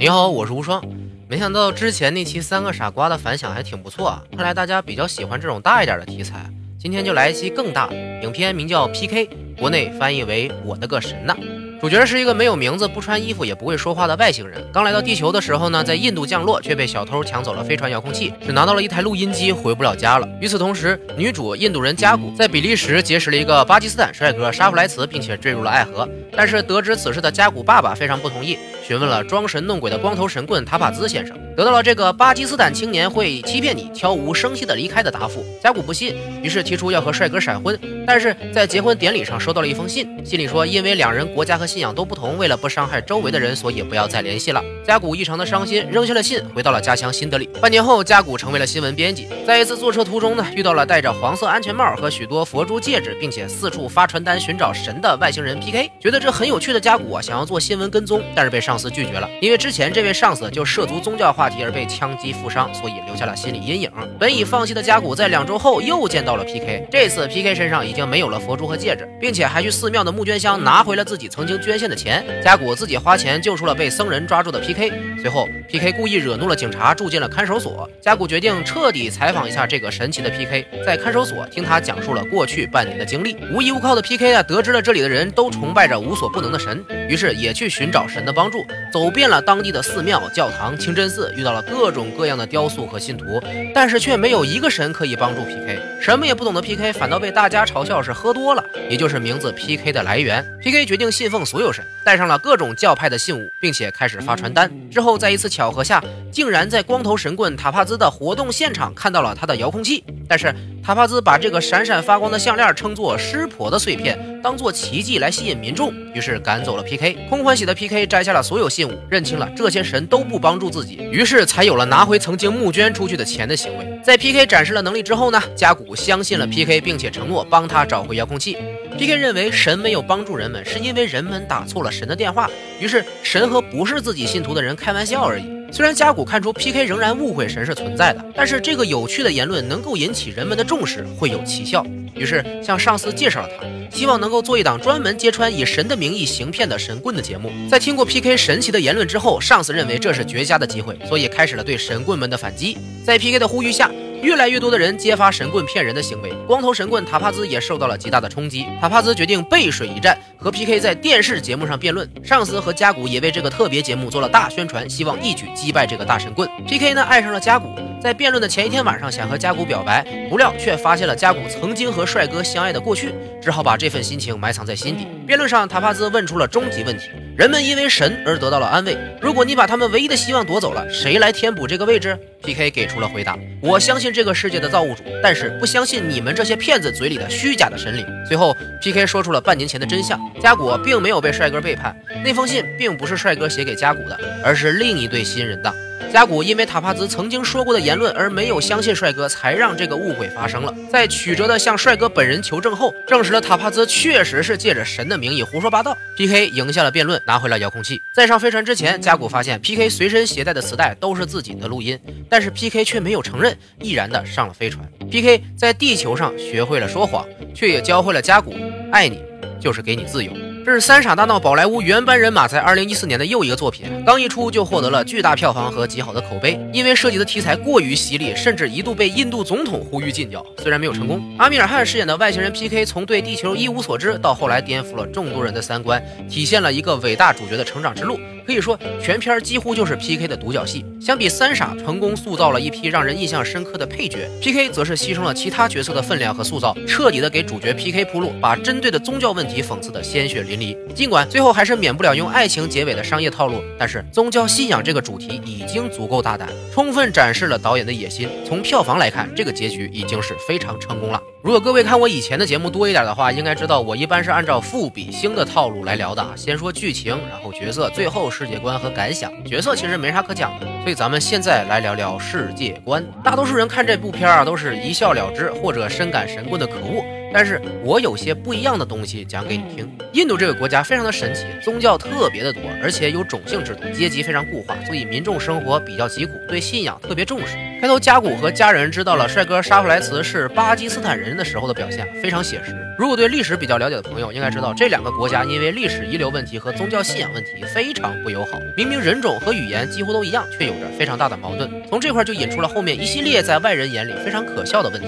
你好，我是无双。没想到之前那期三个傻瓜的反响还挺不错啊，看来大家比较喜欢这种大一点的题材。今天就来一期更大的，影片名叫 PK，国内翻译为我的个神呐！主角是一个没有名字、不穿衣服、也不会说话的外星人。刚来到地球的时候呢，在印度降落，却被小偷抢走了飞船遥控器，只拿到了一台录音机，回不了家了。与此同时，女主印度人加古在比利时结识了一个巴基斯坦帅哥沙弗莱茨，并且坠入了爱河。但是得知此事的加古爸爸非常不同意，询问了装神弄鬼的光头神棍塔帕兹先生，得到了这个巴基斯坦青年会欺骗你、悄无声息的离开的答复。加古不信，于是提出要和帅哥闪婚。但是在结婚典礼上收到了一封信，信里说因为两人国家和信仰都不同，为了不伤害周围的人，所以不要再联系了。加古异常的伤心，扔下了信，回到了家乡新德里。半年后，加古成为了新闻编辑。在一次坐车途中呢，遇到了戴着黄色安全帽和许多佛珠戒指，并且四处发传单寻找神的外星人 PK。觉得这很有趣的加古啊，想要做新闻跟踪，但是被上司拒绝了，因为之前这位上司就涉足宗教话题而被枪击负伤，所以留下了心理阴影。本已放弃的加古在两周后又见到了 PK，这次 PK 身上已经没有了佛珠和戒指，并且还去寺庙的募捐箱拿回了自己曾经捐献的钱。加古自己花钱救出了被僧人抓住的 PK，随后 PK 故意惹怒了警察，住进了看守所。加古决定彻底采访一下这个神奇的 PK，在看守所听他讲述了过去半年的经历。无依无靠的 PK 啊，得知了这里的人都崇拜着无所不能的神，于是也去寻找神的帮助，走遍了当地的寺庙、教堂、清真寺，遇到了各种各样的雕塑和信徒，但是却没有一个神可以帮助 PK。什么也不懂的 PK 反倒被大家嘲笑是喝多了，也就是名字 PK 的来源。PK 决定信奉所有神，带上了各种教派的信物，并且开始发传单。之后，在一次巧合下，竟然在光头神棍塔帕兹的活动现场看到了他的遥控器。但是塔帕兹把这个闪闪发光的项链称作湿婆的碎片，当做奇迹来吸引民众，于是赶走了 PK。空欢喜的 PK 摘下了所有信物，认清了这些神都不帮助自己，于是才有了拿回曾经募捐出去的钱的行为。在 PK 展示了能力之后呢，加古相信了 PK，并且承诺帮他找回遥控器。PK 认为神没有帮助人们，是因为人们打错了神的电话，于是神和不是自己信徒的人开玩笑而已。虽然加古看出 PK 仍然误会神是存在的，但是这个有趣的言论能够引起人们的重视，会有奇效。于是向上司介绍了他，希望能够做一档专门揭穿以神的名义行骗的神棍的节目。在听过 PK 神奇的言论之后，上司认为这是绝佳的机会，所以开始了对神棍们的反击。在 PK 的呼吁下。越来越多的人揭发神棍骗人的行为，光头神棍塔帕兹也受到了极大的冲击。塔帕兹决定背水一战，和 PK 在电视节目上辩论。上司和加古也为这个特别节目做了大宣传，希望一举击败这个大神棍。PK 呢，爱上了加古，在辩论的前一天晚上想和加古表白，不料却发现了加古曾经和帅哥相爱的过去，只好把这份心情埋藏在心底。辩论上，塔帕兹问出了终极问题。人们因为神而得到了安慰。如果你把他们唯一的希望夺走了，谁来填补这个位置？P.K. 给出了回答：我相信这个世界的造物主，但是不相信你们这些骗子嘴里的虚假的神灵。最后，P.K. 说出了半年前的真相：加古并没有被帅哥背叛，那封信并不是帅哥写给加古的，而是另一对新人的。加古因为塔帕兹曾经说过的言论而没有相信帅哥，才让这个误会发生了。在曲折的向帅哥本人求证后，证实了塔帕兹确实是借着神的名义胡说八道。P.K. 赢下了辩论，拿回了遥控器。在上飞船之前，加古发现 P.K. 随身携带的磁带都是自己的录音，但是 P.K. 却没有承认，毅然的上了飞船。P.K. 在地球上学会了说谎，却也教会了加古：爱你就是给你自由。这是《三傻大闹宝莱坞》原班人马在二零一四年的又一个作品，刚一出就获得了巨大票房和极好的口碑。因为涉及的题材过于犀利，甚至一度被印度总统呼吁禁掉，虽然没有成功。阿米尔汗饰演的外星人 PK，从对地球一无所知，到后来颠覆了众多人的三观，体现了一个伟大主角的成长之路。可以说，全片几乎就是 PK 的独角戏。相比三傻，成功塑造了一批让人印象深刻的配角，PK 则是牺牲了其他角色的分量和塑造，彻底的给主角 PK 铺路，把针对的宗教问题讽刺的鲜血淋漓。尽管最后还是免不了用爱情结尾的商业套路，但是宗教信仰这个主题已经足够大胆，充分展示了导演的野心。从票房来看，这个结局已经是非常成功了。如果各位看我以前的节目多一点的话，应该知道我一般是按照富比星的套路来聊的，先说剧情，然后角色，最后是世界观和感想。角色其实没啥可讲的，所以咱们现在来聊聊世界观。大多数人看这部片儿啊，都是一笑了之，或者深感神棍的可恶。但是我有些不一样的东西讲给你听。印度这个国家非常的神奇，宗教特别的多，而且有种姓制度，阶级非常固化，所以民众生活比较疾苦，对信仰特别重视。开头加古和家人知道了帅哥沙弗莱茨是巴基斯坦人的时候的表现非常写实。如果对历史比较了解的朋友应该知道，这两个国家因为历史遗留问题和宗教信仰问题非常不友好。明明人种和语言几乎都一样，却有着非常大的矛盾。从这块就引出了后面一系列在外人眼里非常可笑的问题：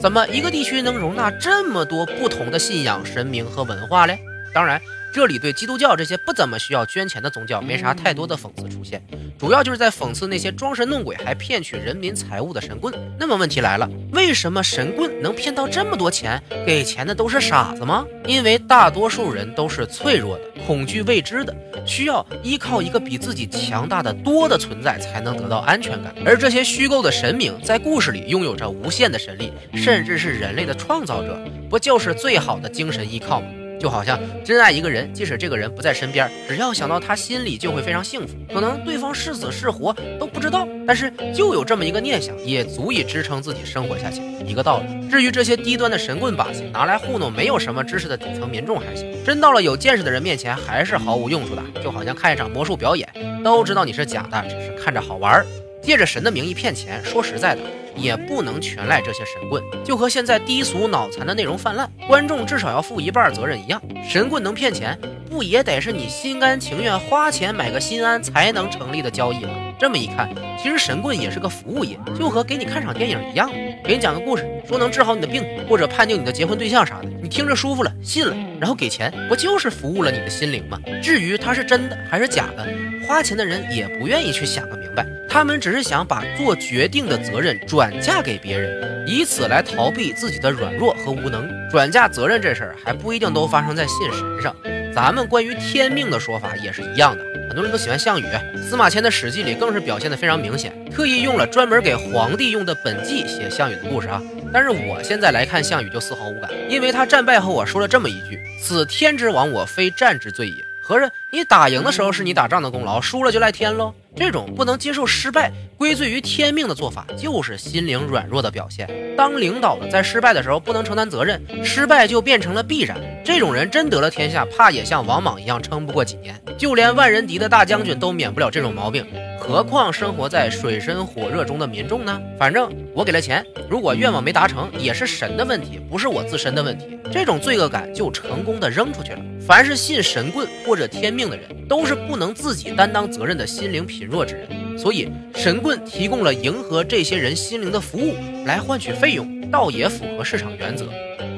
怎么一个地区能容纳这么多不同的信仰、神明和文化嘞？当然。这里对基督教这些不怎么需要捐钱的宗教没啥太多的讽刺出现，主要就是在讽刺那些装神弄鬼还骗取人民财物的神棍。那么问题来了，为什么神棍能骗到这么多钱？给钱的都是傻子吗？因为大多数人都是脆弱的，恐惧未知的，需要依靠一个比自己强大的多的存在才能得到安全感。而这些虚构的神明在故事里拥有着无限的神力，甚至是人类的创造者，不就是最好的精神依靠吗？就好像真爱一个人，即使这个人不在身边，只要想到他，心里就会非常幸福。可能对方是死是活都不知道，但是就有这么一个念想，也足以支撑自己生活下去。一个道理。至于这些低端的神棍把戏，拿来糊弄没有什么知识的底层民众还行，真到了有见识的人面前，还是毫无用处的。就好像看一场魔术表演，都知道你是假的，只是看着好玩，借着神的名义骗钱。说实在的。也不能全赖这些神棍，就和现在低俗脑残的内容泛滥，观众至少要负一半责任一样。神棍能骗钱，不也得是你心甘情愿花钱买个心安才能成立的交易吗？这么一看，其实神棍也是个服务业，就和给你看场电影一样，给你讲个故事，说能治好你的病，或者判定你的结婚对象啥的，你听着舒服了，信了，然后给钱，不就是服务了你的心灵吗？至于它是真的还是假的，花钱的人也不愿意去想个明白。他们只是想把做决定的责任转嫁给别人，以此来逃避自己的软弱和无能。转嫁责任这事儿还不一定都发生在信神上，咱们关于天命的说法也是一样的。很多人都喜欢项羽，司马迁的《史记》里更是表现的非常明显，特意用了专门给皇帝用的本纪写项羽的故事啊。但是我现在来看项羽就丝毫无感，因为他战败后我说了这么一句：“此天之亡我，非战之罪也。”合着你打赢的时候是你打仗的功劳，输了就赖天喽？这种不能接受失败、归罪于天命的做法，就是心灵软弱的表现。当领导的在失败的时候不能承担责任，失败就变成了必然。这种人真得了天下，怕也像王莽一样撑不过几年。就连万人敌的大将军都免不了这种毛病，何况生活在水深火热中的民众呢？反正我给了钱，如果愿望没达成，也是神的问题，不是我自身的问题。这种罪恶感就成功的扔出去了。凡是信神棍或者天命的人，都是不能自己担当责任的心灵贫弱之人，所以神棍提供了迎合这些人心灵的服务，来换取费用，倒也符合市场原则。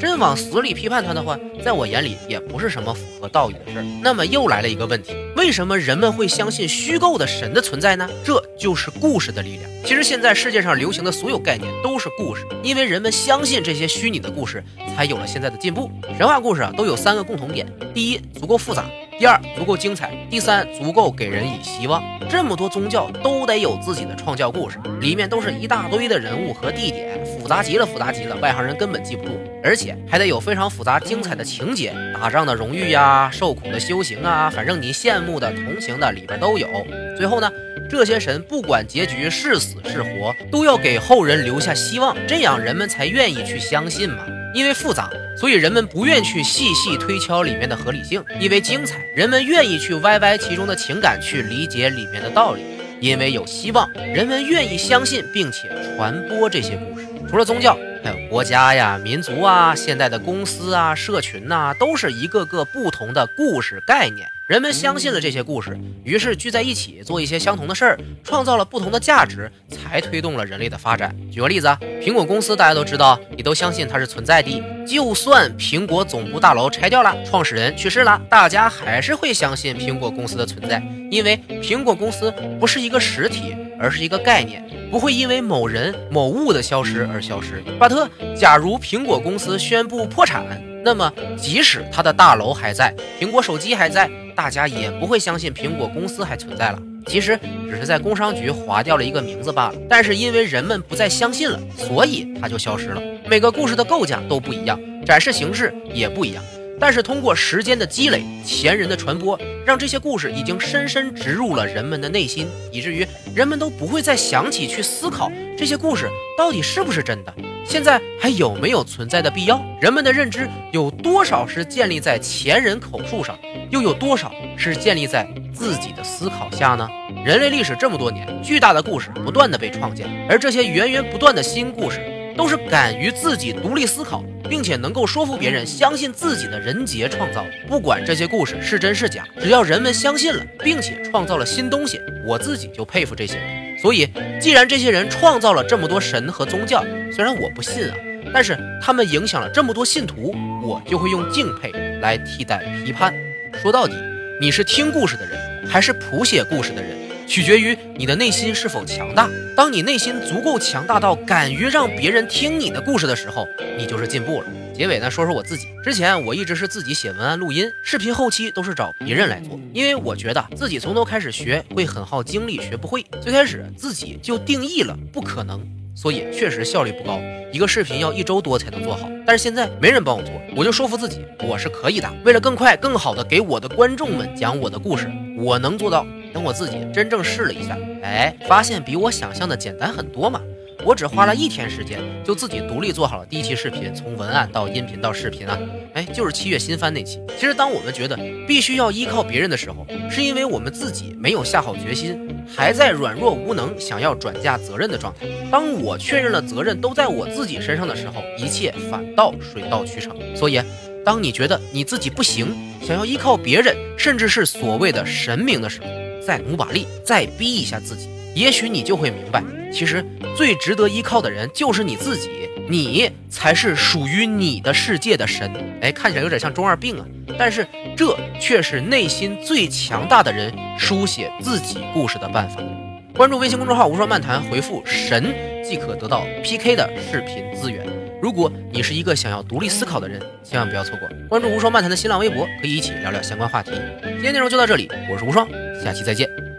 真往死里批判他的话，在我眼里也不是什么符合道义的事儿。那么又来了一个问题：为什么人们会相信虚构的神的存在呢？这就是故事的力量。其实现在世界上流行的所有概念都是故事，因为人们相信这些虚拟的故事，才有了现在的进步。神话故事啊，都有三个共同点：第一，足够复杂；第二，足够精彩；第三，足够给人以希望。这么多宗教都得有自己的创教故事，里面都是一大堆的人物和地点，复杂极了，复杂极了，外行人根本记不住。而且还得有非常复杂精彩的情节，打仗的荣誉呀，受苦的修行啊，反正你羡慕的、同情的，里边都有。最后呢？这些神不管结局是死是活，都要给后人留下希望，这样人们才愿意去相信嘛。因为复杂，所以人们不愿去细细推敲里面的合理性；因为精彩，人们愿意去歪歪其中的情感，去理解里面的道理；因为有希望，人们愿意相信并且传播这些故事。除了宗教，还有国家呀、民族啊、现代的公司啊、社群呐，都是一个个不同的故事概念。人们相信了这些故事，于是聚在一起做一些相同的事儿，创造了不同的价值，才推动了人类的发展。举个例子，苹果公司大家都知道，你都相信它是存在的。就算苹果总部大楼拆掉了，创始人去世了，大家还是会相信苹果公司的存在，因为苹果公司不是一个实体，而是一个概念，不会因为某人某物的消失而消失。巴特，假如苹果公司宣布破产，那么即使它的大楼还在，苹果手机还在。大家也不会相信苹果公司还存在了，其实只是在工商局划掉了一个名字罢了。但是因为人们不再相信了，所以它就消失了。每个故事的构架都不一样，展示形式也不一样。但是通过时间的积累、前人的传播，让这些故事已经深深植入了人们的内心，以至于人们都不会再想起去思考这些故事到底是不是真的，现在还有没有存在的必要？人们的认知有多少是建立在前人口述上，又有多少是建立在自己的思考下呢？人类历史这么多年，巨大的故事不断的被创建，而这些源源不断的新故事。都是敢于自己独立思考，并且能够说服别人相信自己的人杰创造。不管这些故事是真是假，只要人们相信了，并且创造了新东西，我自己就佩服这些人。所以，既然这些人创造了这么多神和宗教，虽然我不信啊，但是他们影响了这么多信徒，我就会用敬佩来替代批判。说到底，你是听故事的人，还是谱写故事的人？取决于你的内心是否强大。当你内心足够强大到敢于让别人听你的故事的时候，你就是进步了。结尾呢，说说我自己。之前我一直是自己写文案、录音、视频后期都是找别人来做，因为我觉得自己从头开始学会很耗精力，学不会。最开始自己就定义了不可能，所以确实效率不高，一个视频要一周多才能做好。但是现在没人帮我做，我就说服自己我是可以的。为了更快、更好的给我的观众们讲我的故事，我能做到。等我自己真正试了一下，哎，发现比我想象的简单很多嘛！我只花了一天时间，就自己独立做好了第一期视频，从文案到音频到视频啊，哎，就是七月新番那期。其实，当我们觉得必须要依靠别人的时候，是因为我们自己没有下好决心，还在软弱无能、想要转嫁责任的状态。当我确认了责任都在我自己身上的时候，一切反倒水到渠成。所以，当你觉得你自己不行，想要依靠别人，甚至是所谓的神明的时候，再努把力，再逼一下自己，也许你就会明白，其实最值得依靠的人就是你自己，你才是属于你的世界的神。哎，看起来有点像中二病啊，但是这却是内心最强大的人书写自己故事的办法。关注微信公众号“无双漫谈”，回复“神”即可得到 PK 的视频资源。如果你是一个想要独立思考的人，千万不要错过关注“无双漫谈”的新浪微博，可以一起聊聊相关话题。今天内容就到这里，我是无双。下期再见。